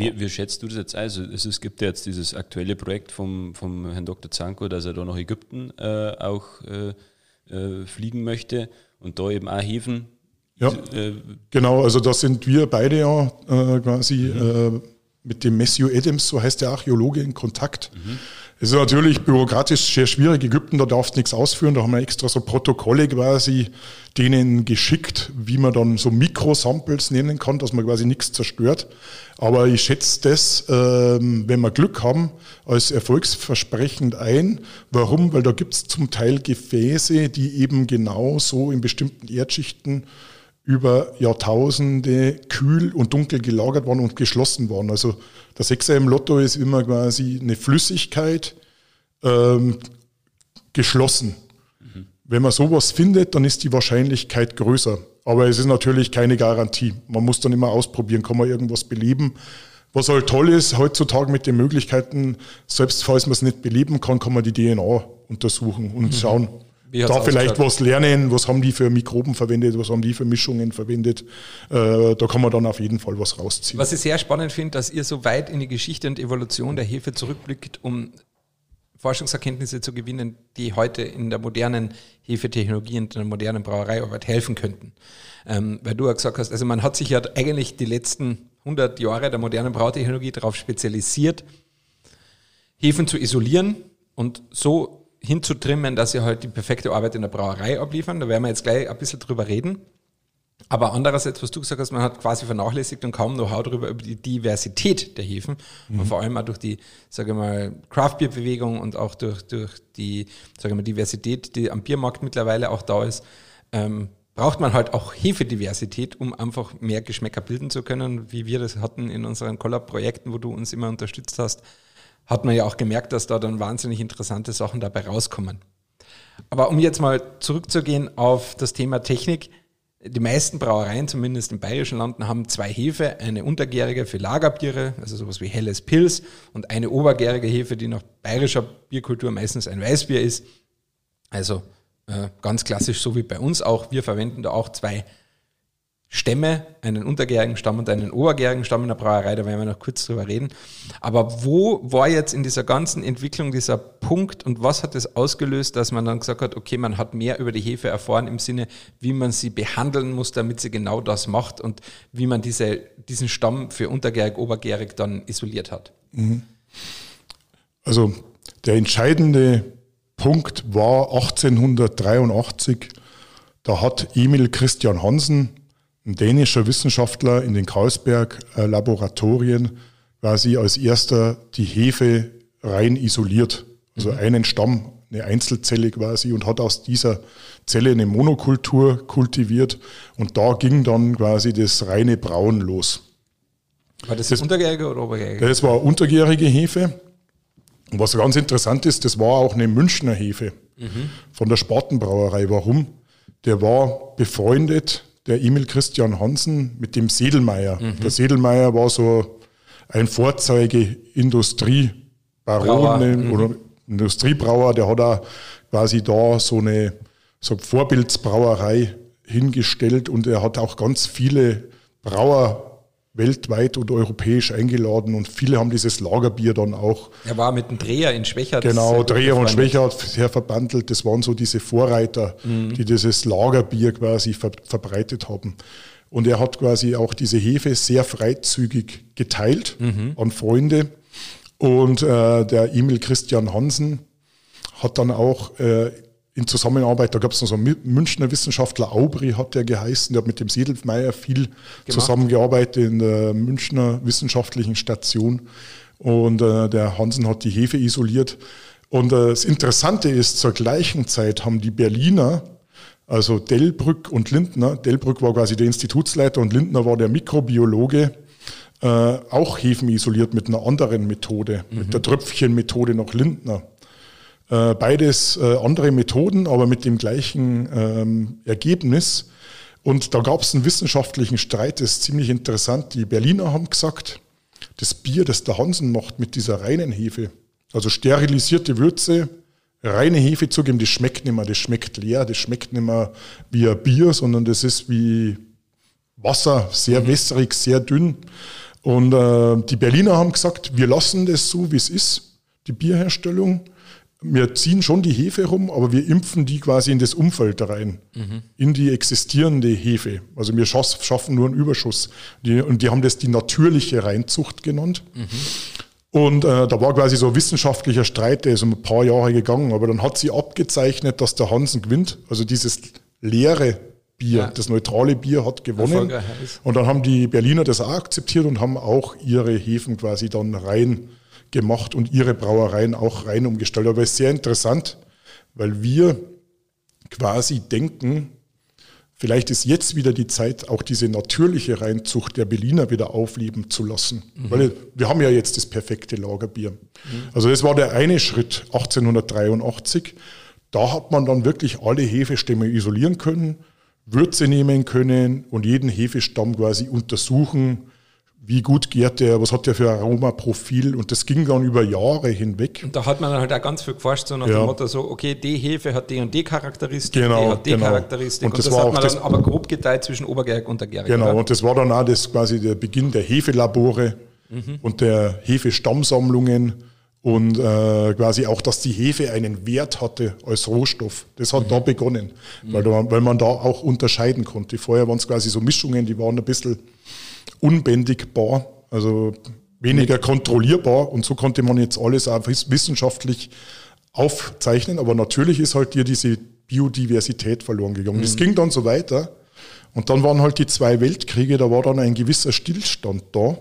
Wie, wie schätzt du das jetzt Also es, es gibt ja jetzt dieses aktuelle Projekt vom, vom Herrn Dr. Zanko, dass er da nach Ägypten äh, auch äh, äh, fliegen möchte und da eben auch Häfen. Ja, äh, genau, also da sind wir beide ja äh, quasi mhm. Mit dem Matthew Adams, so heißt der Archäologe, in Kontakt. Mhm. Es ist natürlich bürokratisch sehr schwierig. Ägypten, da darfst du nichts ausführen. Da haben wir extra so Protokolle quasi denen geschickt, wie man dann so Mikrosamples nennen kann, dass man quasi nichts zerstört. Aber ich schätze das, ähm, wenn wir Glück haben, als erfolgsversprechend ein. Warum? Weil da gibt es zum Teil Gefäße, die eben genau so in bestimmten Erdschichten über Jahrtausende kühl und dunkel gelagert waren und geschlossen waren. Also der Sechser im Lotto ist immer quasi eine Flüssigkeit ähm, geschlossen. Mhm. Wenn man sowas findet, dann ist die Wahrscheinlichkeit größer. Aber es ist natürlich keine Garantie. Man muss dann immer ausprobieren, kann man irgendwas beleben. Was halt toll ist, heutzutage mit den Möglichkeiten, selbst falls man es nicht beleben kann, kann man die DNA untersuchen und mhm. schauen, da vielleicht was lernen, was haben die für Mikroben verwendet, was haben die für Mischungen verwendet. Äh, da kann man dann auf jeden Fall was rausziehen. Was ich sehr spannend finde, dass ihr so weit in die Geschichte und Evolution der Hefe zurückblickt, um Forschungserkenntnisse zu gewinnen, die heute in der modernen Hefetechnologie und der modernen Brauereiarbeit helfen könnten. Ähm, weil du ja gesagt hast, also man hat sich ja eigentlich die letzten 100 Jahre der modernen Brautechnologie darauf spezialisiert, Hefen zu isolieren und so hinzutrimmen, dass sie halt die perfekte Arbeit in der Brauerei abliefern. Da werden wir jetzt gleich ein bisschen drüber reden. Aber andererseits, was du gesagt hast, man hat quasi vernachlässigt und kaum Know-how darüber, über die Diversität der Hefen. Mhm. Und vor allem auch durch die, sage ich mal, Craft-Bier-Bewegung und auch durch, durch die, sage ich mal, Diversität, die am Biermarkt mittlerweile auch da ist, ähm, braucht man halt auch Hefediversität, um einfach mehr Geschmäcker bilden zu können, wie wir das hatten in unseren Collab-Projekten, wo du uns immer unterstützt hast hat man ja auch gemerkt, dass da dann wahnsinnig interessante Sachen dabei rauskommen. Aber um jetzt mal zurückzugehen auf das Thema Technik, die meisten Brauereien, zumindest im bayerischen Landen, haben zwei Hefe, eine untergärige für Lagerbiere, also sowas wie helles Pils, und eine obergärige Hefe, die nach bayerischer Bierkultur meistens ein Weißbier ist. Also äh, ganz klassisch, so wie bei uns auch. Wir verwenden da auch zwei Stämme, einen untergärigen Stamm und einen obergärigen Stamm in der Brauerei, da werden wir noch kurz drüber reden. Aber wo war jetzt in dieser ganzen Entwicklung dieser Punkt und was hat es ausgelöst, dass man dann gesagt hat, okay, man hat mehr über die Hefe erfahren im Sinne, wie man sie behandeln muss, damit sie genau das macht und wie man diese, diesen Stamm für untergärig, obergärig dann isoliert hat? Mhm. Also der entscheidende Punkt war 1883, da hat Emil Christian Hansen ein dänischer Wissenschaftler in den Karlsberg-Laboratorien quasi als erster die Hefe rein isoliert. Also mhm. einen Stamm, eine Einzelzelle quasi und hat aus dieser Zelle eine Monokultur kultiviert und da ging dann quasi das reine Brauen los. War das, das untergärige oder obergärige? Das war untergärige Hefe. Und was ganz interessant ist, das war auch eine Münchner Hefe mhm. von der Spatenbrauerei. Warum? Der war befreundet der Emil Christian Hansen mit dem Sedelmeier. Mhm. Der Sedelmeier war so ein Vorzeige-Industriebaron mhm. oder Industriebrauer, der hat da quasi da so eine so Vorbildsbrauerei hingestellt und er hat auch ganz viele Brauer weltweit und europäisch eingeladen und viele haben dieses Lagerbier dann auch. Er war mit dem Dreher in Schwächert. Genau, Dreher und Schwächert sehr verbandelt. Das waren so diese Vorreiter, mhm. die dieses Lagerbier quasi ver verbreitet haben. Und er hat quasi auch diese Hefe sehr freizügig geteilt mhm. an Freunde. Und äh, der Emil Christian Hansen hat dann auch äh, in Zusammenarbeit, da gab es noch so einen Münchner Wissenschaftler, Aubry hat der geheißen, der hat mit dem Sedelmeier viel Gemacht. zusammengearbeitet in der Münchner wissenschaftlichen Station. Und äh, der Hansen hat die Hefe isoliert. Und äh, das Interessante ist, zur gleichen Zeit haben die Berliner, also Delbrück und Lindner, Delbrück war quasi der Institutsleiter und Lindner war der Mikrobiologe, äh, auch Hefen isoliert mit einer anderen Methode, mhm. mit der Tröpfchenmethode nach Lindner. Äh, beides äh, andere Methoden, aber mit dem gleichen ähm, Ergebnis. Und da gab es einen wissenschaftlichen Streit, das ist ziemlich interessant. Die Berliner haben gesagt, das Bier, das der Hansen macht mit dieser reinen Hefe, also sterilisierte Würze, reine Hefe zugeben, das schmeckt nicht mehr, das schmeckt leer, das schmeckt nicht mehr wie ein Bier, sondern das ist wie Wasser, sehr mhm. wässrig, sehr dünn. Und äh, die Berliner haben gesagt, wir lassen das so, wie es ist, die Bierherstellung. Wir ziehen schon die Hefe rum, aber wir impfen die quasi in das Umfeld rein, mhm. in die existierende Hefe. Also wir schaffen nur einen Überschuss. Die, und die haben das die natürliche Reinzucht genannt. Mhm. Und äh, da war quasi so ein wissenschaftlicher Streit, der ist um ein paar Jahre gegangen, aber dann hat sie abgezeichnet, dass der Hansen gewinnt. Also dieses leere Bier, ja. das neutrale Bier hat gewonnen. Und dann haben die Berliner das auch akzeptiert und haben auch ihre Hefen quasi dann rein gemacht und ihre Brauereien auch rein umgestellt. Aber es ist sehr interessant, weil wir quasi denken, Vielleicht ist jetzt wieder die Zeit, auch diese natürliche Reinzucht der Berliner wieder aufleben zu lassen. Mhm. Weil wir haben ja jetzt das perfekte Lagerbier. Mhm. Also das war der eine Schritt 1883. Da hat man dann wirklich alle Hefestämme isolieren können, Würze nehmen können und jeden Hefestamm quasi untersuchen, wie gut gärt der, was hat der für Aromaprofil und das ging dann über Jahre hinweg. Und da hat man dann halt auch ganz viel geforscht, so nach ja. dem Motto so, okay, die Hefe hat die und die Charakteristik, genau, die hat die genau. Charakteristik und das, und das hat man dann aber grob geteilt zwischen Obergärig und Untergärig. Genau, oder? und das war dann auch das quasi der Beginn der Hefelabore mhm. und der Hefestammsammlungen und äh, quasi auch, dass die Hefe einen Wert hatte als Rohstoff. Das hat mhm. da begonnen, mhm. weil, da, weil man da auch unterscheiden konnte. Vorher waren es quasi so Mischungen, die waren ein bisschen unbändigbar, also weniger kontrollierbar. Und so konnte man jetzt alles auch wissenschaftlich aufzeichnen. Aber natürlich ist halt hier diese Biodiversität verloren gegangen. Mhm. Das ging dann so weiter. Und dann waren halt die zwei Weltkriege, da war dann ein gewisser Stillstand da.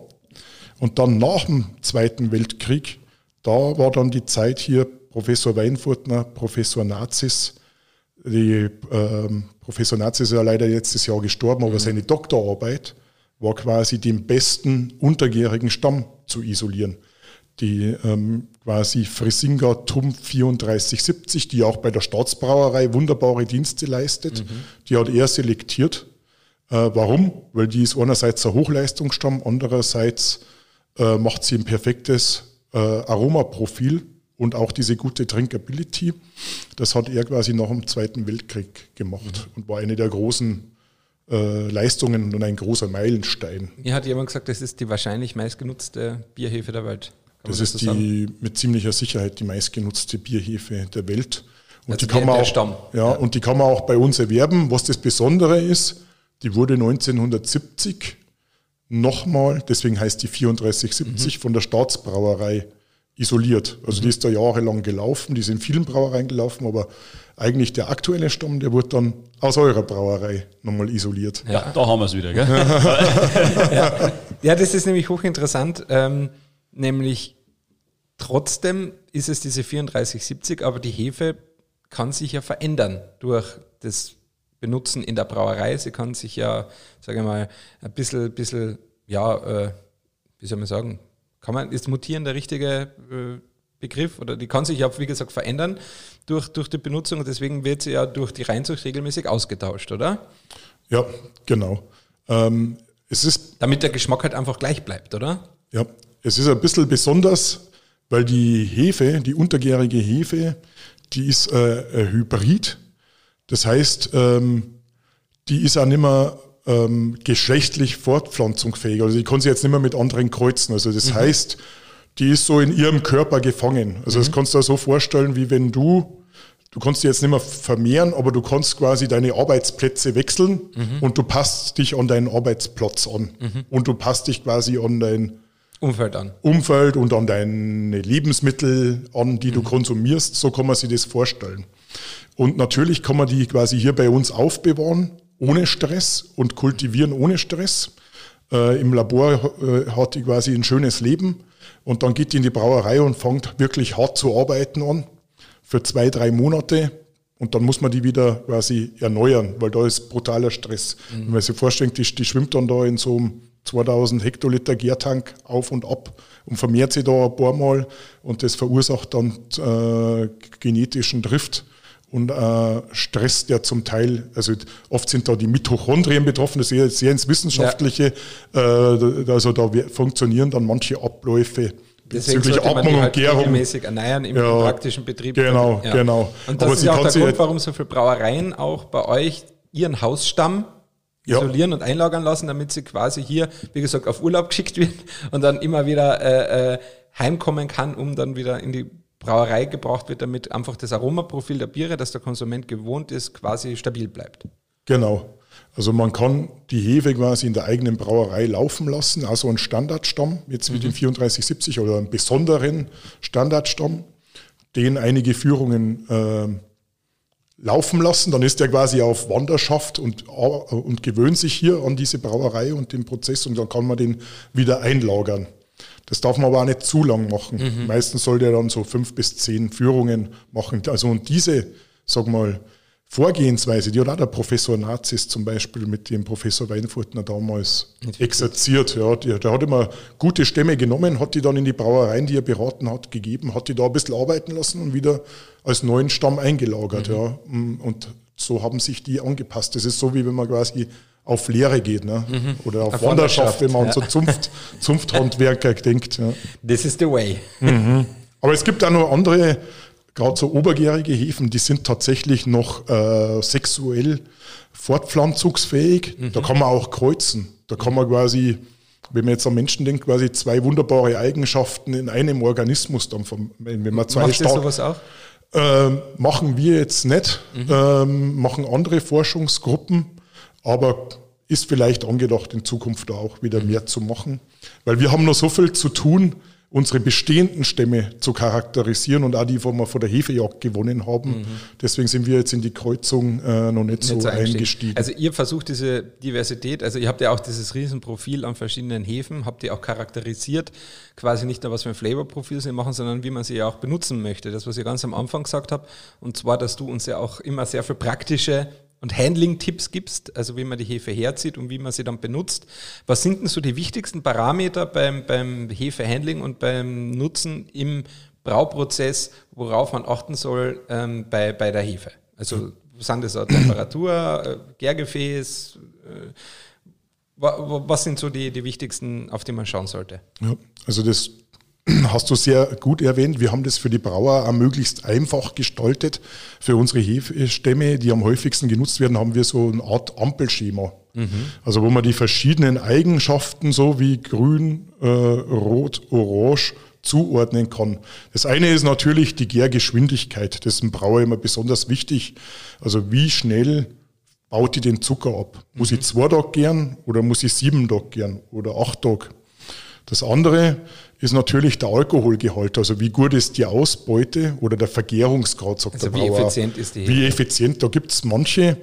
Und dann nach dem Zweiten Weltkrieg, da war dann die Zeit hier, Professor Weinfurtner, Professor Nazis, die, ähm, Professor Nazis ist ja leider letztes Jahr gestorben, aber mhm. seine Doktorarbeit war quasi den besten untergärigen Stamm zu isolieren. Die ähm, quasi Frissinger Tum 3470, die auch bei der Staatsbrauerei wunderbare Dienste leistet, mhm. die hat er selektiert. Äh, warum? Weil die ist einerseits ein Hochleistungsstamm, andererseits äh, macht sie ein perfektes äh, Aromaprofil und auch diese gute Drinkability. Das hat er quasi nach dem Zweiten Weltkrieg gemacht mhm. und war eine der großen Leistungen und ein großer Meilenstein. Mir hat jemand gesagt, das ist die wahrscheinlich meistgenutzte Bierhefe der Welt. Kann das, das ist so die mit ziemlicher Sicherheit die meistgenutzte Bierhefe der Welt. Und also die kann man auch, ja, ja, und die kann man auch bei uns erwerben. Was das Besondere ist, die wurde 1970 nochmal, deswegen heißt die 3470 mhm. von der Staatsbrauerei isoliert. Also mhm. die ist da jahrelang gelaufen, die ist in vielen Brauereien gelaufen, aber eigentlich der aktuelle Stamm, der wird dann aus eurer Brauerei nochmal isoliert. Ja, da haben wir es wieder, gell? ja. ja. das ist nämlich hochinteressant, ähm, nämlich trotzdem ist es diese 3470, aber die Hefe kann sich ja verändern durch das Benutzen in der Brauerei. Sie kann sich ja, sage ich mal, ein bisschen, bisschen ja, äh, wie soll man sagen, kann man, ist mutieren der richtige äh, Begriff oder die kann sich ja, wie gesagt, verändern durch, durch die Benutzung und deswegen wird sie ja durch die Reinzucht regelmäßig ausgetauscht, oder? Ja, genau. Ähm, es ist, Damit der Geschmack halt einfach gleich bleibt, oder? Ja, es ist ein bisschen besonders, weil die Hefe, die untergärige Hefe, die ist äh, ein Hybrid. Das heißt, ähm, die ist auch nicht mehr ähm, geschlechtlich fortpflanzungsfähig. Also die kann sich jetzt nicht mehr mit anderen kreuzen. Also das mhm. heißt, die ist so in ihrem Körper gefangen. Also mhm. das kannst du dir so vorstellen, wie wenn du, du kannst dich jetzt nicht mehr vermehren, aber du kannst quasi deine Arbeitsplätze wechseln mhm. und du passt dich an deinen Arbeitsplatz an. Mhm. Und du passt dich quasi an dein Umfeld an. Umfeld und an deine Lebensmittel an, die du mhm. konsumierst. So kann man sich das vorstellen. Und natürlich kann man die quasi hier bei uns aufbewahren, ohne Stress und kultivieren ohne Stress. Äh, Im Labor äh, hat die quasi ein schönes Leben und dann geht die in die Brauerei und fängt wirklich hart zu arbeiten an für zwei, drei Monate. Und dann muss man die wieder quasi erneuern, weil da ist brutaler Stress. Mhm. Wenn man sich vorstellt, die, die schwimmt dann da in so einem 2000 Hektoliter Gärtank auf und ab und vermehrt sich da ein paar Mal und das verursacht dann äh, genetischen Drift und äh, Stress, der zum Teil, also oft sind da die Mitochondrien betroffen, das ist sehr, sehr ins Wissenschaftliche, ja. äh, also da funktionieren dann manche Abläufe bezüglich Atmung und halt Gärung. regelmäßig erneuern im ja, praktischen Betrieb. Genau, ja. genau. Und das Aber ist ja auch der Grund, warum so viele Brauereien auch bei euch ihren Hausstamm isolieren und einlagern lassen, damit sie quasi hier, wie gesagt, auf Urlaub geschickt wird und dann immer wieder äh, äh, heimkommen kann, um dann wieder in die Brauerei gebracht wird, damit einfach das Aromaprofil der Biere, das der Konsument gewohnt ist, quasi stabil bleibt. Genau. Also man kann die Hefe quasi in der eigenen Brauerei laufen lassen, also einen Standardstamm, jetzt mit mhm. dem 3470 oder einen besonderen Standardstamm, den einige Führungen äh, laufen lassen. Dann ist er quasi auf Wanderschaft und, äh, und gewöhnt sich hier an diese Brauerei und den Prozess und dann kann man den wieder einlagern. Das darf man aber auch nicht zu lang machen. Mhm. Meistens sollte er dann so fünf bis zehn Führungen machen. Also und diese, sag mal, Vorgehensweise, die hat auch der Professor Nazis zum Beispiel mit dem Professor Weinfurtner damals exerziert. Ja, der, der hat immer gute Stämme genommen, hat die dann in die Brauereien, die er beraten hat, gegeben, hat die da ein bisschen arbeiten lassen und wieder als neuen Stamm eingelagert. Mhm. Ja. Und so haben sich die angepasst. Das ist so, wie wenn man quasi auf Lehre geht ne? Mhm. oder auf, auf Wanderschaft, wenn man ja. an so Zunft, Zunfthandwerker denkt. Ja. This is the way. Mhm. Aber es gibt auch noch andere, gerade so obergärige Hefen, die sind tatsächlich noch äh, sexuell fortpflanzungsfähig. Mhm. Da kann man auch kreuzen. Da kann man quasi, wenn man jetzt an Menschen denkt, quasi zwei wunderbare Eigenschaften in einem Organismus dann, wenn man zwei Macht stark, sowas auch? Ähm, machen wir jetzt nicht, mhm. ähm, machen andere Forschungsgruppen. Aber ist vielleicht angedacht, in Zukunft auch wieder mehr zu machen. Weil wir haben noch so viel zu tun, unsere bestehenden Stämme zu charakterisieren und auch die, wo wir vor der Hefejagd gewonnen haben. Mhm. Deswegen sind wir jetzt in die Kreuzung äh, noch nicht, nicht so, so eingestiegen. Also ihr versucht diese Diversität, also ihr habt ja auch dieses Riesenprofil an verschiedenen Hefen, habt ihr auch charakterisiert, quasi nicht nur was für ein Flavorprofil sie machen, sondern wie man sie ja auch benutzen möchte. Das, was ihr ganz am Anfang gesagt habt, und zwar, dass du uns ja auch immer sehr viel praktische und Handling-Tipps gibst, also wie man die Hefe herzieht und wie man sie dann benutzt. Was sind denn so die wichtigsten Parameter beim, beim Hefe-Handling und beim Nutzen im Brauprozess, worauf man achten soll ähm, bei, bei der Hefe? Also sind das Temperatur, äh, Gärgefäß? Äh, was sind so die, die wichtigsten, auf die man schauen sollte? Ja, also das hast du sehr gut erwähnt. Wir haben das für die Brauer auch möglichst einfach gestaltet. Für unsere Hefestämme, die am häufigsten genutzt werden, haben wir so eine Art Ampelschema. Mhm. Also wo man die verschiedenen Eigenschaften so wie grün, äh, rot, orange zuordnen kann. Das eine ist natürlich die Gärgeschwindigkeit. Das ist im Brauer immer besonders wichtig. Also wie schnell baut die den Zucker ab? Muss mhm. ich zwei Tage gern oder muss ich sieben Tage gern oder acht Tage? Das andere ist natürlich der Alkoholgehalt, also wie gut ist die Ausbeute oder der Vergärungsgrad, sagt also der Brauer. Wie effizient ist die? Wie effizient, da gibt es manche,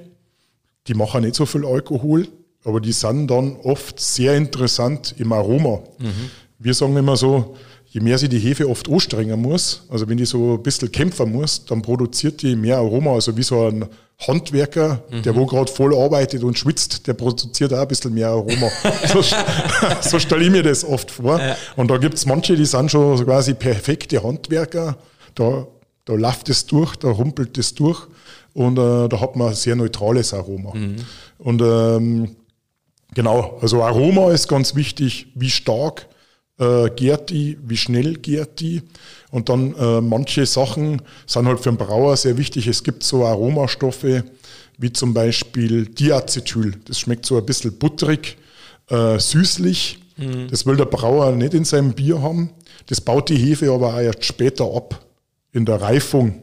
die machen nicht so viel Alkohol, aber die sind dann oft sehr interessant im Aroma. Mhm. Wir sagen immer so, je mehr sie die Hefe oft anstrengen muss, also wenn die so ein bisschen kämpfen muss, dann produziert die mehr Aroma, also wie so ein Handwerker, mhm. der wo gerade voll arbeitet und schwitzt, der produziert auch ein bisschen mehr Aroma. so, so stelle ich mir das oft vor. Ja. Und da gibt es manche, die sind schon quasi perfekte Handwerker. Da, da läuft es durch, da rumpelt es durch und äh, da hat man ein sehr neutrales Aroma. Mhm. Und ähm, genau, also Aroma ist ganz wichtig, wie stark äh, gärt die, wie schnell gärt die. Und dann äh, manche Sachen sind halt für den Brauer sehr wichtig. Es gibt so Aromastoffe wie zum Beispiel Diacetyl. Das schmeckt so ein bisschen butterig, äh, süßlich. Mhm. Das will der Brauer nicht in seinem Bier haben. Das baut die Hefe aber auch erst später ab in der Reifung.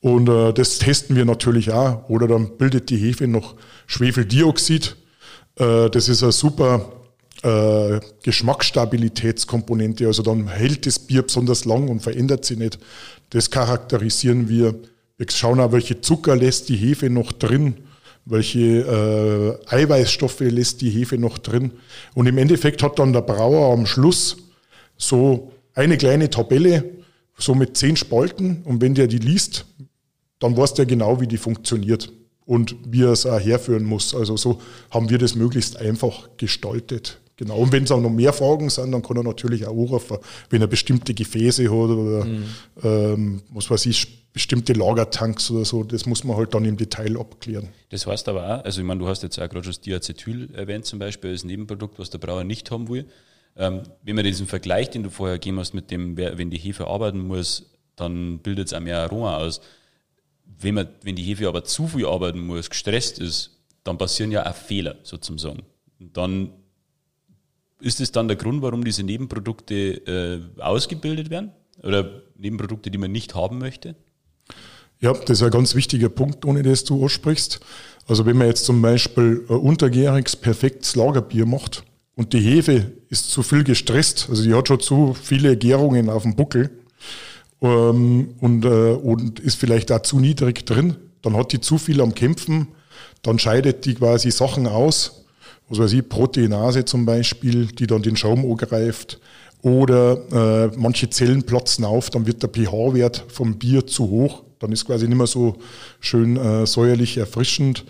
Und äh, das testen wir natürlich auch. Oder dann bildet die Hefe noch Schwefeldioxid. Äh, das ist ein super äh, Geschmacksstabilitätskomponente, also dann hält das Bier besonders lang und verändert sich nicht. Das charakterisieren wir. Wir schauen auch, welche Zucker lässt die Hefe noch drin, welche äh, Eiweißstoffe lässt die Hefe noch drin. Und im Endeffekt hat dann der Brauer am Schluss so eine kleine Tabelle, so mit zehn Spalten. Und wenn der die liest, dann weiß der genau, wie die funktioniert und wie er es auch herführen muss. Also so haben wir das möglichst einfach gestaltet. Genau, und wenn es auch noch mehr Fragen sind, dann kann er natürlich auch anrufen, wenn er bestimmte Gefäße hat oder mhm. ähm, was weiß ich, bestimmte Lagertanks oder so, das muss man halt dann im Detail abklären. Das heißt aber auch, also ich meine, du hast jetzt auch gerade schon das Diacetyl erwähnt zum Beispiel als Nebenprodukt, was der Brauer nicht haben will. Ähm, wenn man diesen Vergleich, den du vorher gegeben hast, mit dem, wenn die Hefe arbeiten muss, dann bildet es auch mehr Aroma aus. Wenn, man, wenn die Hefe aber zu viel arbeiten muss, gestresst ist, dann passieren ja auch Fehler sozusagen. Und dann ist es dann der Grund, warum diese Nebenprodukte äh, ausgebildet werden? Oder Nebenprodukte, die man nicht haben möchte? Ja, das ist ein ganz wichtiger Punkt, ohne das du aussprichst. Also wenn man jetzt zum Beispiel ein untergäriges, perfektes Lagerbier macht und die Hefe ist zu viel gestresst, also die hat schon zu viele Gärungen auf dem Buckel ähm, und, äh, und ist vielleicht auch zu niedrig drin, dann hat die zu viel am Kämpfen, dann scheidet die quasi Sachen aus, was weiß ich, Proteinase zum Beispiel, die dann den Schaum angreift. Oder äh, manche Zellen platzen auf, dann wird der pH-Wert vom Bier zu hoch. Dann ist quasi nicht mehr so schön äh, säuerlich erfrischend.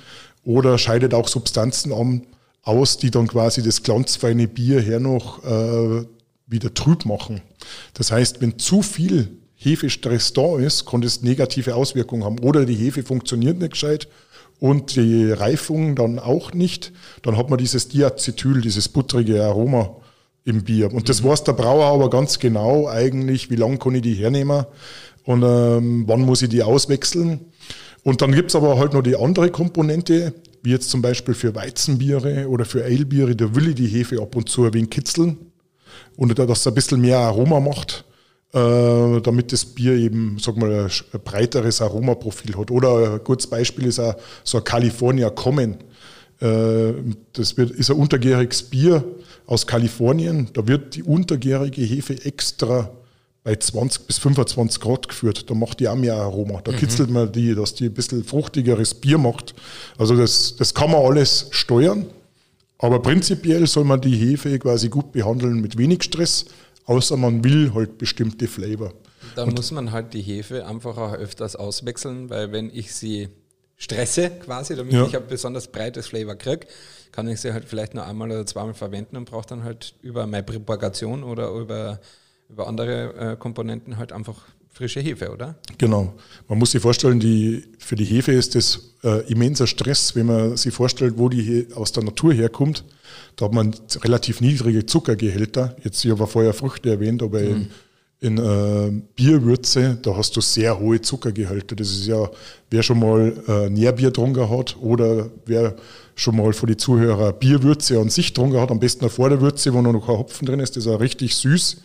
Oder scheidet auch Substanzen an, aus, die dann quasi das glanzfeine Bier her noch äh, wieder trüb machen. Das heißt, wenn zu viel Hefestress da ist, kann das negative Auswirkungen haben. Oder die Hefe funktioniert nicht gescheit und die Reifung dann auch nicht. Dann hat man dieses Diacetyl, dieses buttrige Aroma im Bier. Und das weiß der Brauer aber ganz genau eigentlich, wie lange kann ich die hernehmen und ähm, wann muss ich die auswechseln. Und dann gibt's aber halt noch die andere Komponente, wie jetzt zum Beispiel für Weizenbiere oder für Alebiere, da will ich die Hefe ab und zu ein wenig kitzeln und dass es ein bisschen mehr Aroma macht, damit das Bier eben, sag mal, ein breiteres Aromaprofil hat. Oder ein gutes Beispiel ist auch so ein California Common. Äh, das wird, ist ein untergäriges Bier aus Kalifornien. Da wird die untergärige Hefe extra bei 20 bis 25 Grad geführt. Da macht die auch mehr Aroma. Da mhm. kitzelt man die, dass die ein bisschen fruchtigeres Bier macht. Also das, das kann man alles steuern. Aber prinzipiell soll man die Hefe quasi gut behandeln mit wenig Stress, außer man will halt bestimmte Flavor. Da muss man halt die Hefe einfach auch öfters auswechseln, weil wenn ich sie stresse quasi, damit ja. ich ein besonders breites Flavor kriege, kann ich sie halt vielleicht nur einmal oder zweimal verwenden und brauche dann halt über meine Propagation oder über, über andere äh, Komponenten halt einfach frische Hefe, oder? Genau. Man muss sich vorstellen, die, für die Hefe ist das äh, immenser Stress, wenn man sich vorstellt, wo die aus der Natur herkommt. Da hat man relativ niedrige Zuckergehälter. Jetzt, ich habe vorher Früchte erwähnt, aber mhm. in, in äh, Bierwürze, da hast du sehr hohe Zuckergehalte. Das ist ja, wer schon mal äh, Nährbier drunter hat oder wer schon mal für die Zuhörer Bierwürze an sich drunter hat, am besten vor der Würze, wo noch kein Hopfen drin ist, das ist auch richtig süß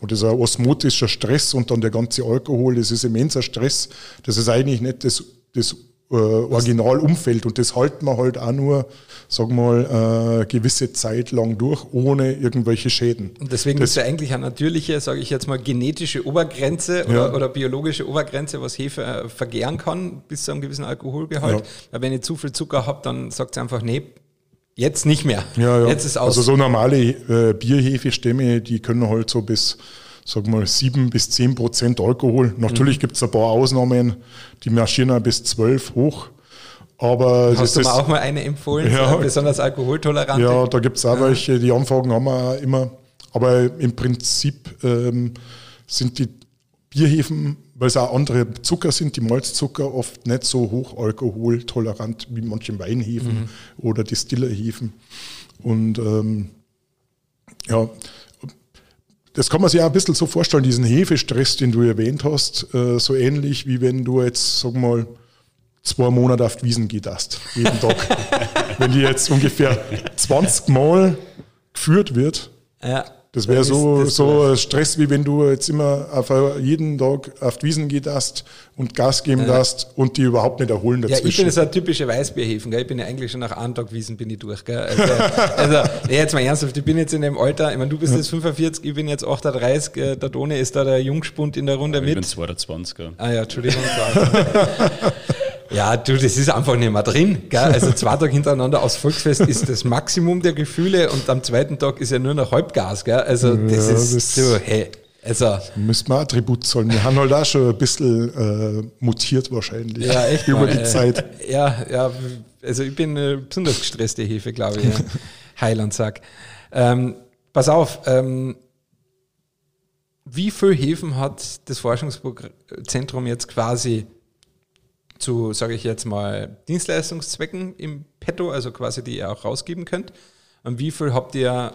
und das ist ein osmotischer Stress und dann der ganze Alkohol, das ist immenser Stress. Das ist eigentlich nicht das, das äh, Originalumfeld und das halten wir halt auch nur, sagen wir mal, äh, gewisse Zeit lang durch, ohne irgendwelche Schäden. Und deswegen das ist ja eigentlich eine natürliche, sage ich jetzt mal, genetische Obergrenze oder, ja. oder biologische Obergrenze, was Hefe äh, vergären kann bis zu einem gewissen Alkoholgehalt. Ja. Weil wenn ich zu viel Zucker habe, dann sagt sie einfach, nee, Jetzt nicht mehr. Ja, ja. Jetzt ist aus. Also so normale äh, Bierhefestämme, die können halt so bis sag mal, sieben bis zehn Prozent Alkohol. Natürlich mhm. gibt es ein paar Ausnahmen, die marschieren bis zwölf hoch. Aber Hast du mir auch mal eine empfohlen, ja, besonders alkoholtolerant? Ja, da gibt es auch ja. welche, die Anfragen haben wir auch immer. Aber im Prinzip ähm, sind die Bierhefen, weil es auch andere Zucker sind, die Malzzucker oft nicht so hoch alkoholtolerant wie manche Weinhefen mhm. oder Distillerhefen. Und ähm, ja, das kann man sich auch ein bisschen so vorstellen, diesen Hefestress, den du erwähnt hast, äh, so ähnlich wie wenn du jetzt, sag mal, zwei Monate auf die Wiesen gehst, jeden Tag. wenn die jetzt ungefähr 20 Mal geführt wird, ja. Das wäre so, so Stress, wie wenn du jetzt immer auf jeden Tag auf die Wiesen gehst und Gas geben ja. darfst und die überhaupt nicht erholen dazwischen. Ja, ich bin so ein typischer Weißbierhefen. Gell? Ich bin ja eigentlich schon nach einem Tag Wiesen bin ich durch. Gell? Also, also jetzt mal ernsthaft, ich bin jetzt in dem Alter, ich meine, du bist jetzt 45, ich bin jetzt 38, äh, der Done ist da der Jungspund in der Runde mit. Ich bin 22. Ah ja, Entschuldigung. Ja, du, das ist einfach nicht mehr drin. Gell? Also zwei Tage hintereinander aufs Volksfest ist das Maximum der Gefühle und am zweiten Tag ist ja nur noch Halbgas. Gell? Also das ja, ist das so, hey. Also, müssen wir Attribut zahlen. Wir haben halt auch schon ein bisschen äh, mutiert wahrscheinlich ja, echt über mal, die äh, Zeit. Ja, ja, also ich bin eine besonders gestresste Hefe, glaube ich. Ja. Heilandsack. Ähm, pass auf, ähm, wie viele Hefen hat das Forschungszentrum jetzt quasi zu, sage ich jetzt mal, Dienstleistungszwecken im Petto, also quasi die ihr auch rausgeben könnt. Und wie viel habt ihr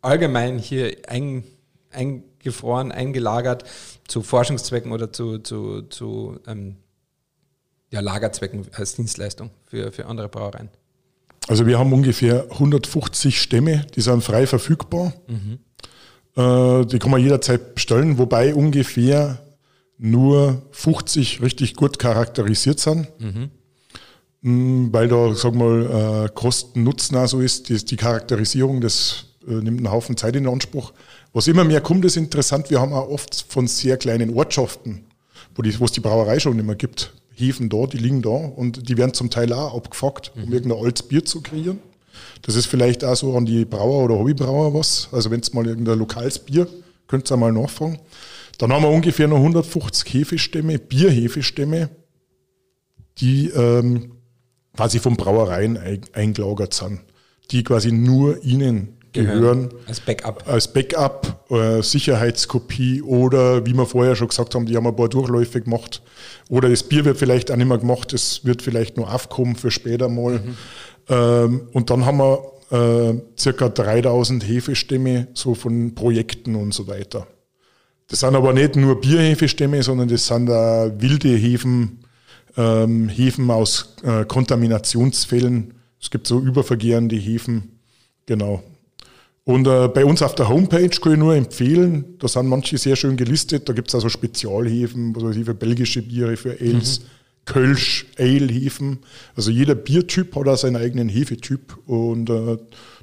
allgemein hier ein, eingefroren, eingelagert zu Forschungszwecken oder zu, zu, zu ähm, ja, Lagerzwecken als Dienstleistung für, für andere Brauereien? Also wir haben ungefähr 150 Stämme, die sind frei verfügbar. Mhm. Äh, die kann man jederzeit bestellen, wobei ungefähr nur 50 richtig gut charakterisiert sind. Mhm. Weil da, sagen wir mal, äh, Kosten-Nutzen auch so ist. Die, die Charakterisierung, das äh, nimmt einen Haufen Zeit in Anspruch. Was immer mehr kommt, ist interessant. Wir haben auch oft von sehr kleinen Ortschaften, wo es die Brauerei schon immer gibt, Hefen da, die liegen da und die werden zum Teil auch abgefuckt, um mhm. irgendein altes Bier zu kreieren. Das ist vielleicht auch so an die Brauer oder Hobbybrauer was. Also wenn es mal irgendein lokales Bier, könnt ihr mal nachfragen. Dann haben wir ungefähr noch 150 Hefestämme, Bierhefestämme, die ähm, quasi von Brauereien eingelagert sind, die quasi nur ihnen gehören. Als Backup. Als Backup, äh, Sicherheitskopie oder wie wir vorher schon gesagt haben, die haben ein paar Durchläufe gemacht. Oder das Bier wird vielleicht auch nicht mehr gemacht, es wird vielleicht nur aufkommen für später mal. Mhm. Ähm, und dann haben wir äh, circa 3000 Hefestämme so von Projekten und so weiter. Das sind aber nicht nur Bierhefestämme, sondern das sind da wilde Hefen, ähm, Hefen aus äh, Kontaminationsfällen. Es gibt so übervergärende Hefen. Genau. Und äh, bei uns auf der Homepage kann ich nur empfehlen, da sind manche sehr schön gelistet. Da gibt es also Spezialhefen, was weiß ich, für belgische Biere, für Ales, mhm. Kölsch, Ale-Hefen. Also jeder Biertyp hat auch seinen eigenen Hefetyp. Und äh,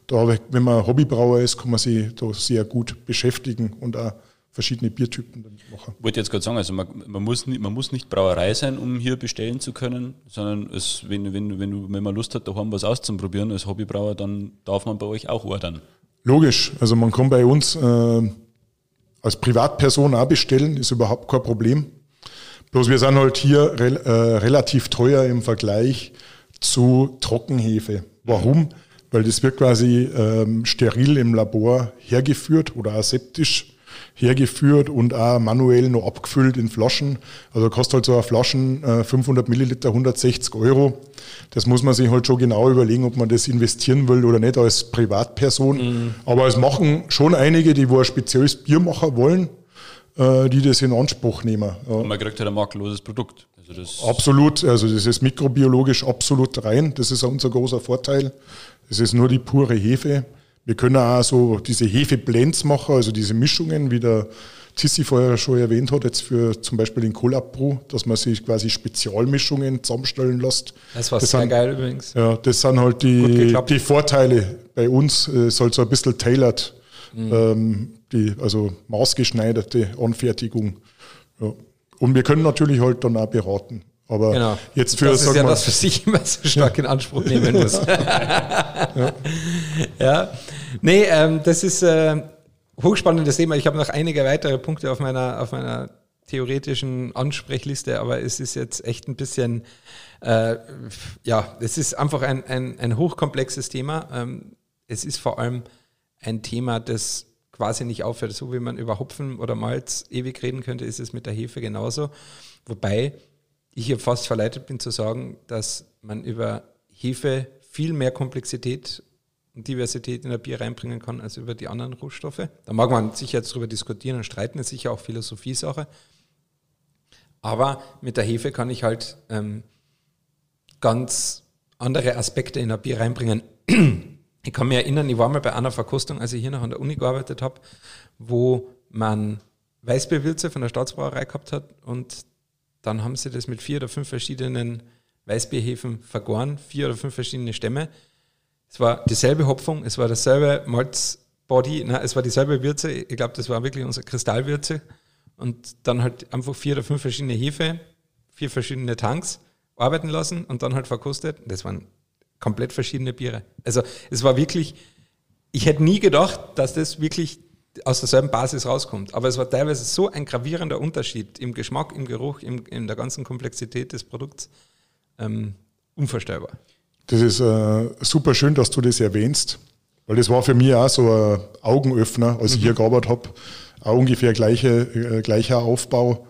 da, wenn man Hobbybrauer ist, kann man sich da sehr gut beschäftigen und auch verschiedene Biertypen damit machen. Ich wollte jetzt gerade sagen, also man, man, muss nicht, man muss nicht Brauerei sein, um hier bestellen zu können, sondern es, wenn, wenn, wenn, wenn man Lust hat, daheim was auszuprobieren als Hobbybrauer, dann darf man bei euch auch ordern. Logisch, also man kann bei uns äh, als Privatperson auch bestellen, ist überhaupt kein Problem. Bloß wir sind halt hier re äh, relativ teuer im Vergleich zu Trockenhefe. Warum? Weil das wird quasi ähm, steril im Labor hergeführt oder aseptisch hergeführt und auch manuell noch abgefüllt in Flaschen. Also kostet halt so eine Flaschen äh, 500 Milliliter 160 Euro. Das muss man sich halt schon genau überlegen, ob man das investieren will oder nicht als Privatperson. Mhm. Aber es machen schon einige, die wo ein spezielles Bier machen wollen, äh, die das in Anspruch nehmen. Ja. Und man kriegt halt ein makelloses Produkt. Also absolut, also das ist mikrobiologisch absolut rein. Das ist unser großer Vorteil. Das ist nur die pure Hefe. Wir können auch so diese Hefeblends machen, also diese Mischungen, wie der Tissi vorher schon erwähnt hat, jetzt für zum Beispiel den Kohlabbruch, dass man sich quasi Spezialmischungen zusammenstellen lässt. Das war das sehr sind, geil übrigens. Ja, das sind halt die, die Vorteile bei uns. Es ist halt so ein bisschen tailored, mhm. ähm, die, also maßgeschneiderte Anfertigung. Ja. Und wir können natürlich halt dann auch beraten. Aber genau. jetzt für das ist ja mal, das, was ich immer so stark ja. in Anspruch nehmen muss. ja. ja. Nee, ähm, das ist äh, hochspannendes Thema. Ich habe noch einige weitere Punkte auf meiner, auf meiner theoretischen Ansprechliste, aber es ist jetzt echt ein bisschen, äh, ja, es ist einfach ein, ein, ein hochkomplexes Thema. Ähm, es ist vor allem ein Thema, das quasi nicht aufhört. So wie man über Hopfen oder Malz ewig reden könnte, ist es mit der Hefe genauso. Wobei ich hier fast verleitet bin zu sagen, dass man über Hefe viel mehr Komplexität Diversität in der Bier reinbringen kann als über die anderen Rohstoffe. Da mag man sicher jetzt darüber diskutieren und streiten, ist sicher auch Philosophie-Sache. Aber mit der Hefe kann ich halt ähm, ganz andere Aspekte in der Bier reinbringen. Ich kann mich erinnern, ich war mal bei einer Verkostung, als ich hier noch an der Uni gearbeitet habe, wo man Weißbierwürze von der Staatsbrauerei gehabt hat und dann haben sie das mit vier oder fünf verschiedenen Weißbierhefen vergoren, vier oder fünf verschiedene Stämme. Es war dieselbe Hopfung, es war dasselbe Malzbody, na, es war dieselbe Würze. Ich glaube, das war wirklich unsere Kristallwürze. Und dann halt einfach vier oder fünf verschiedene Hefe, vier verschiedene Tanks arbeiten lassen und dann halt verkostet. Das waren komplett verschiedene Biere. Also es war wirklich, ich hätte nie gedacht, dass das wirklich aus derselben Basis rauskommt. Aber es war teilweise so ein gravierender Unterschied im Geschmack, im Geruch, im, in der ganzen Komplexität des Produkts. Ähm, unvorstellbar. Das ist äh, super schön, dass du das erwähnst, weil das war für mich auch so ein Augenöffner, als mhm. ich hier gearbeitet habe. Auch ungefähr gleiche, äh, gleicher Aufbau.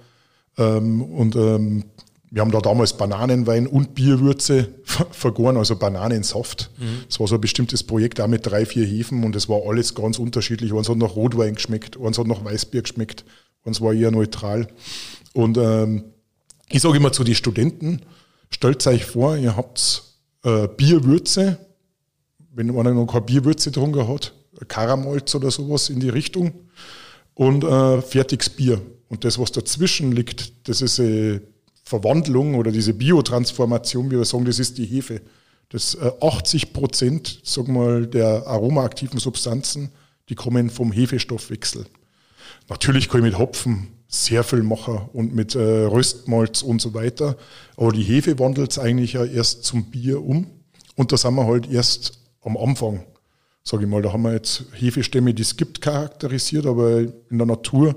Ähm, und ähm, wir haben da damals Bananenwein und Bierwürze vergoren, also Bananensaft. Mhm. Das war so ein bestimmtes Projekt, auch mit drei, vier Hefen und es war alles ganz unterschiedlich. Eins hat nach Rotwein geschmeckt, eins hat nach Weißbier geschmeckt, eins war eher neutral. Und ähm, ich sage immer zu den Studenten, stellt euch vor, ihr habt äh, Bierwürze wenn einer noch keine Bierwürze drunter hat, Karamolz oder sowas in die Richtung und äh, fertiges Bier. Und das, was dazwischen liegt, das ist eine Verwandlung oder diese Biotransformation, wie wir sagen, das ist die Hefe. Das äh, 80 Prozent, sag mal, der aromaaktiven Substanzen, die kommen vom Hefestoffwechsel. Natürlich kann ich mit Hopfen sehr viel machen und mit äh, Röstmalz und so weiter. Aber die Hefe wandelt es eigentlich ja erst zum Bier um. Und da sind wir halt erst am Anfang sage ich mal. Da haben wir jetzt Hefestämme, die es gibt, charakterisiert, aber in der Natur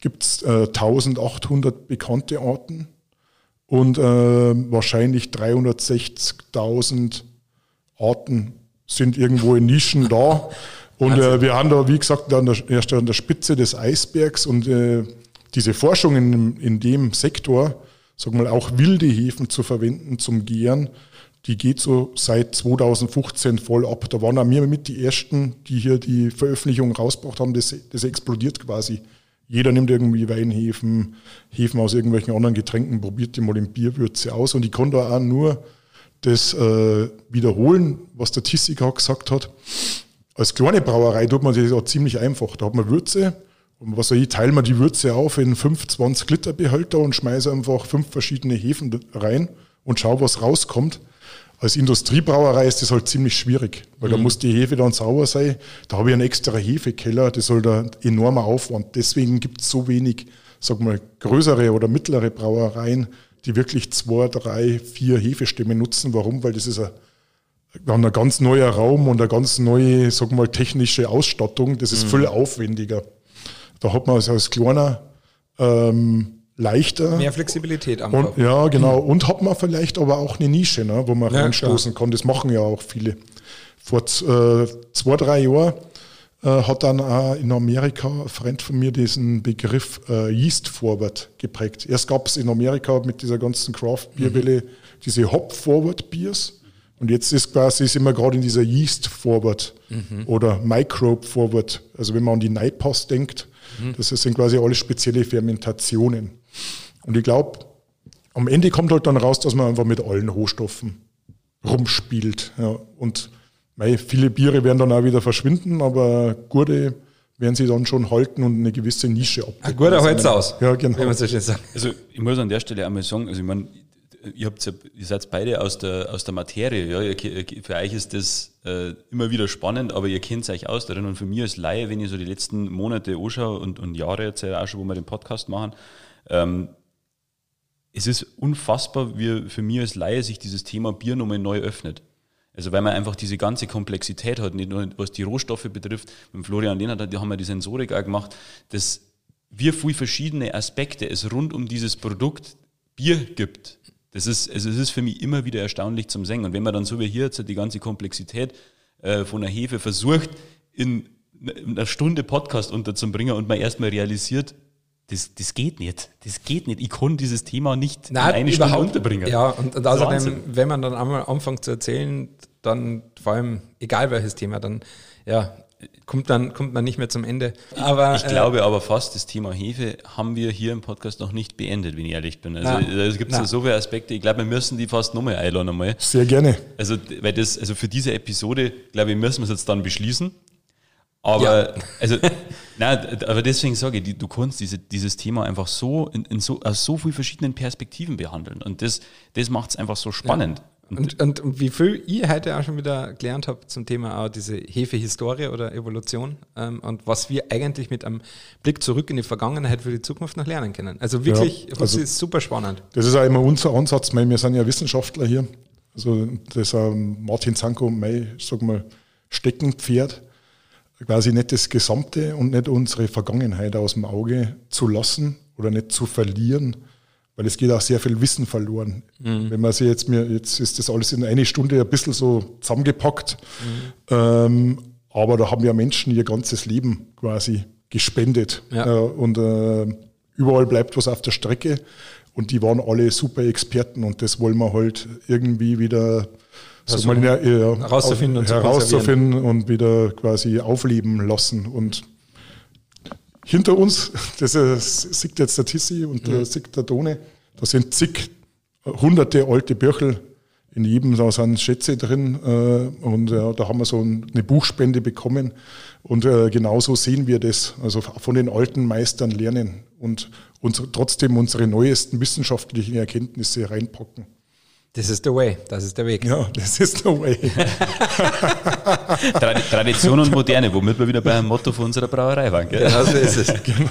gibt es äh, 1800 bekannte Arten und äh, wahrscheinlich 360.000 Arten sind irgendwo in Nischen da. Und äh, wir haben da, wie gesagt, an der, erst an der Spitze des Eisbergs und äh, diese Forschung in, in dem Sektor, sag mal, auch wilde Hefen zu verwenden zum Gären, die geht so seit 2015 voll ab. Da waren auch wir mit die Ersten, die hier die Veröffentlichung rausgebracht haben. Das, das explodiert quasi. Jeder nimmt irgendwie Weinhefen, Hefen aus irgendwelchen anderen Getränken, probiert die mal in Bierwürze aus. Und ich konnte auch nur das äh, wiederholen, was der Tissika gesagt hat. Als kleine Brauerei tut man das auch ziemlich einfach. Da hat man Würze und was soll ich, teilen wir die Würze auf in 5, 20 Liter Behälter und schmeiße einfach fünf verschiedene Hefen rein und schau, was rauskommt. Als Industriebrauerei ist das halt ziemlich schwierig, weil mhm. da muss die Hefe dann sauber sein. Da habe ich einen extra Hefekeller, das soll da enormer Aufwand. Deswegen gibt es so wenig, sag mal, größere oder mittlere Brauereien, die wirklich zwei, drei, vier Hefestämme nutzen. Warum? Weil das ist ein, ein ganz neuer Raum und eine ganz neue, sag mal, technische Ausstattung. Das ist mhm. viel aufwendiger. Da hat man also als kleiner ähm, leichter. Mehr Flexibilität am und, Ja, genau. Und hat man vielleicht aber auch eine Nische, ne, wo man ja, reinstoßen klar. kann. Das machen ja auch viele. Vor äh, zwei, drei Jahren äh, hat dann auch in Amerika ein Freund von mir diesen Begriff äh, Yeast Forward geprägt. Erst gab es in Amerika mit dieser ganzen Craft Bierwelle mhm. diese Hop Forward Biers. Und jetzt ist quasi, sind wir gerade in dieser Yeast Forward mhm. oder Microbe Forward. Also wenn man an die Neipass denkt, mhm. das sind quasi alle spezielle Fermentationen. Und ich glaube, am Ende kommt halt dann raus, dass man einfach mit allen Rohstoffen rumspielt. Ja. Und mei, viele Biere werden dann auch wieder verschwinden, aber gute werden sie dann schon halten und eine gewisse Nische abdecken. Ein guter Holz aus. Ja, genau. Wie man so schön sagt. Also ich muss an der Stelle einmal sagen, also ich meine, ihr, habt ja, ihr seid beide aus der, aus der Materie. Ja? Für euch ist das äh, immer wieder spannend, aber ihr kennt euch aus darin. Und für mich als Laie, wenn ich so die letzten Monate anschaue und, und Jahre jetzt auch schon, wo wir den Podcast machen, ähm, es ist unfassbar, wie für mich als Laie sich dieses Thema Bier nochmal neu öffnet. Also weil man einfach diese ganze Komplexität hat, nicht nur was die Rohstoffe betrifft. Mit Florian Lehnert, die haben ja die Sensorik auch gemacht, dass wir viel verschiedene Aspekte es rund um dieses Produkt Bier gibt. Das ist, also es ist für mich immer wieder erstaunlich zum Singen. Und wenn man dann so wie hier jetzt die ganze Komplexität äh, von der Hefe versucht, in einer Stunde Podcast unterzubringen und man erstmal realisiert, das, das geht nicht. Das geht nicht. Ich kann dieses Thema nicht Nein, in eine Stunde unterbringen. Ja, und, und außerdem, wenn man dann einmal anfängt zu erzählen, dann vor allem, egal welches Thema, dann ja, kommt, dann, kommt man nicht mehr zum Ende. Aber, ich, ich glaube äh, aber fast, das Thema Hefe haben wir hier im Podcast noch nicht beendet, wenn ich ehrlich bin. Also es gibt so, so viele Aspekte, ich glaube, wir müssen die fast nochmal einladen einmal. Sehr gerne. Also, weil das, also für diese Episode, glaube ich, müssen wir es jetzt dann beschließen. Aber, ja. also, nein, aber deswegen sage ich, du kannst diese, dieses Thema einfach so, in, in so aus so vielen verschiedenen Perspektiven behandeln. Und das, das macht es einfach so spannend. Ja. Und, und, und, wie viel ihr heute auch schon wieder gelernt habt zum Thema auch diese Hefehistorie oder Evolution ähm, und was wir eigentlich mit einem Blick zurück in die Vergangenheit für die Zukunft noch lernen können. Also wirklich, ja, also das ist super spannend. Das ist auch immer unser Ansatz, weil wir sind ja Wissenschaftler hier. Also das ist Martin Zanko, mein, sag mal, Steckenpferd quasi nicht das Gesamte und nicht unsere Vergangenheit aus dem Auge zu lassen oder nicht zu verlieren, weil es geht auch sehr viel Wissen verloren. Mhm. Wenn man sich jetzt mir, jetzt ist das alles in eine Stunde ein bisschen so zusammengepackt, mhm. ähm, aber da haben ja Menschen ihr ganzes Leben quasi gespendet ja. äh, und äh, überall bleibt was auf der Strecke und die waren alle super Experten und das wollen wir halt irgendwie wieder also mal ja, herauszufinden, und, herauszufinden und wieder quasi aufleben lassen. Und hinter uns, das ist, sieht jetzt der Tissi und mhm. da sieht der Done, da sind zig hunderte alte Böchel in jedem da sind Schätze drin äh, und äh, da haben wir so eine Buchspende bekommen und äh, genauso sehen wir das, also von den alten Meistern lernen und uns trotzdem unsere neuesten wissenschaftlichen Erkenntnisse reinpacken. Das ist der way, das ist der Weg. Ja, das ist der way. Tradition und Moderne, womit wir wieder beim Motto von unserer Brauerei waren. Gell? Genau so ist es. genau.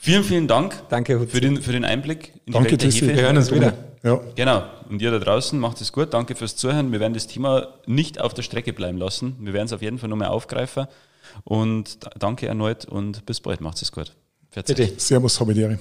Vielen, vielen Dank Danke, für den, für den Einblick in Danke, die Welt der Hefe. Wir hören uns wieder. Ja. Genau. Und ihr da draußen macht es gut. Danke fürs Zuhören. Wir werden das Thema nicht auf der Strecke bleiben lassen. Wir werden es auf jeden Fall nochmal aufgreifen. Und danke erneut und bis bald. Macht es gut. Bitte. Servus, habe die